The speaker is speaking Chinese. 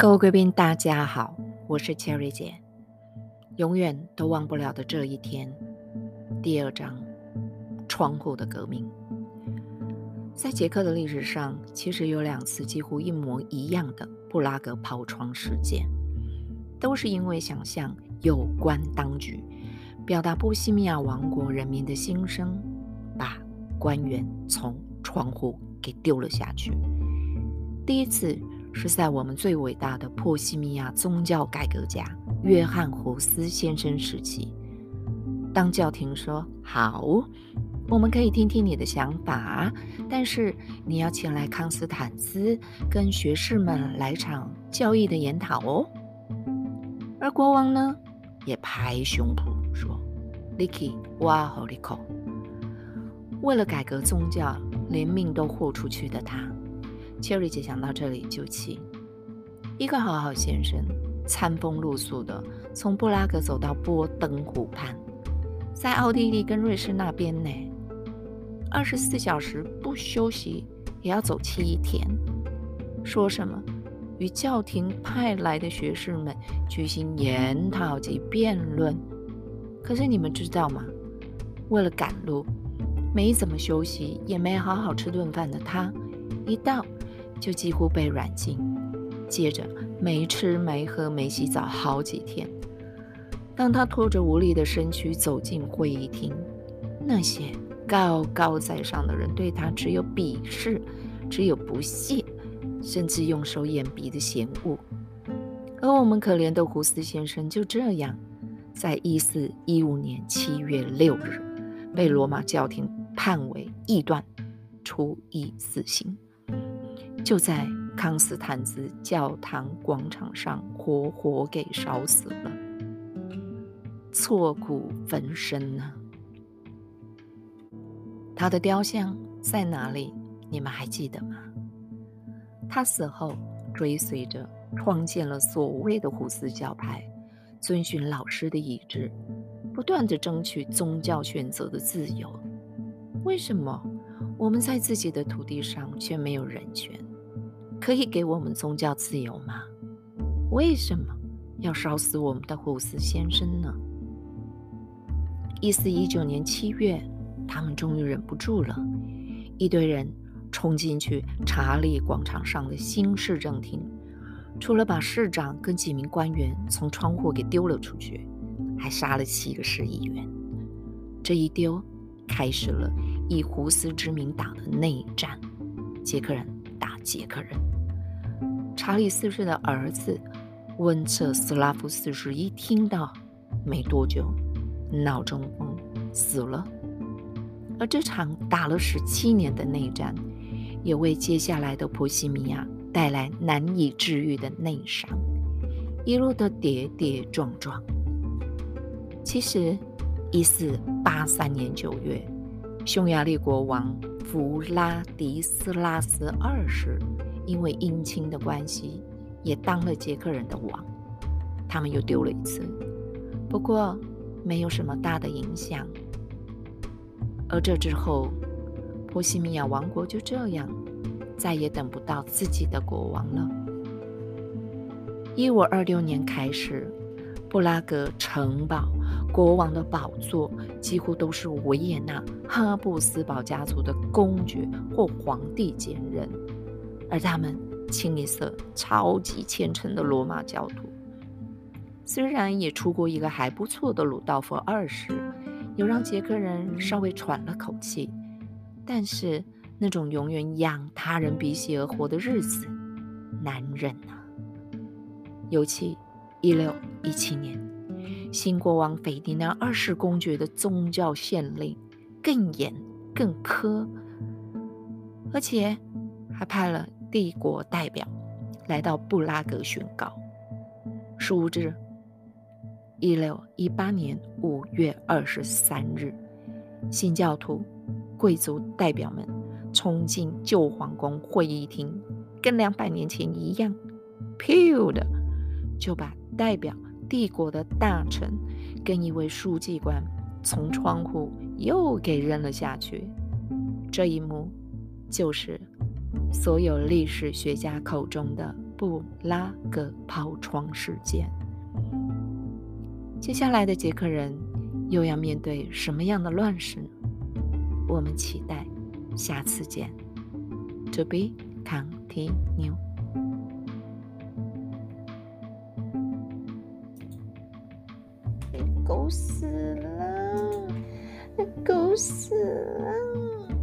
各位贵宾，大家好，我是 Cherry 姐。永远都忘不了的这一天，第二章，窗户的革命。在捷克的历史上，其实有两次几乎一模一样的布拉格抛窗事件，都是因为想象有关当局表达波西米亚王国人民的心声，把官员从窗户给丢了下去。第一次是在我们最伟大的波西米亚宗教改革家约翰胡斯先生时期，当教廷说好。我们可以听听你的想法，但是你要前来康斯坦斯跟学士们来场教义的研讨哦。而国王呢，也拍胸脯说：“Licky，哇好利口！为了改革宗教，连命都豁出去的他，Cherry 姐想到这里就气。一个好好先生，餐风露宿的从布拉格走到波登湖畔，在奥地利跟瑞士那边呢。”二十四小时不休息也要走七天，说什么与教廷派来的学士们举行研讨及辩论？可是你们知道吗？为了赶路，没怎么休息，也没好好吃顿饭的他，一到就几乎被软禁，接着没吃没喝没洗澡好几天。当他拖着无力的身躯走进会议厅，那些……高高在上的人对他只有鄙视，只有不屑，甚至用手掩鼻的嫌恶。而我们可怜的胡斯先生就这样，在一四一五年七月六日，被罗马教廷判为异端，处以死刑，就在康斯坦兹教堂广场上活活给烧死了，挫骨焚身呢。他的雕像在哪里？你们还记得吗？他死后，追随着创建了所谓的胡斯教派，遵循老师的意志，不断的争取宗教选择的自由。为什么我们在自己的土地上却没有人权？可以给我们宗教自由吗？为什么要烧死我们的胡斯先生呢？一四一九年七月。他们终于忍不住了，一堆人冲进去查理广场上的新市政厅，除了把市长跟几名官员从窗户给丢了出去，还杀了七个市议员。这一丢，开始了以胡斯之名打的内战，捷克人打捷克人。查理四世的儿子温彻斯拉夫四世一听到，没多久脑中风死了。而这场打了十七年的内战，也为接下来的波西米亚带来难以治愈的内伤，一路的跌跌撞撞。其实，一四八三年九月，匈牙利国王弗拉迪斯拉斯二世因为姻亲的关系，也当了捷克人的王。他们又丢了一次，不过没有什么大的影响。而这之后，波西米亚王国就这样再也等不到自己的国王了。一五二六年开始，布拉格城堡国王的宝座几乎都是维也纳哈布斯堡家族的公爵或皇帝兼任，而他们清一色超级虔诚的罗马教徒。虽然也出过一个还不错的鲁道夫二世。有让捷克人稍微喘了口气，但是那种永远仰他人鼻息而活的日子难忍啊！尤其一六一七年，新国王斐迪南二世公爵的宗教宪令更严更苛，而且还派了帝国代表来到布拉格宣告，殊不知。一六一八年五月二十三日，新教徒、贵族代表们冲进旧皇宫会议厅，跟两百年前一样，噗的就把代表帝国的大臣跟一位书记官从窗户又给扔了下去。这一幕就是所有历史学家口中的布拉格抛窗事件。接下来的捷克人又要面对什么样的乱世呢？我们期待下次见。To be continue。狗死了，狗死了。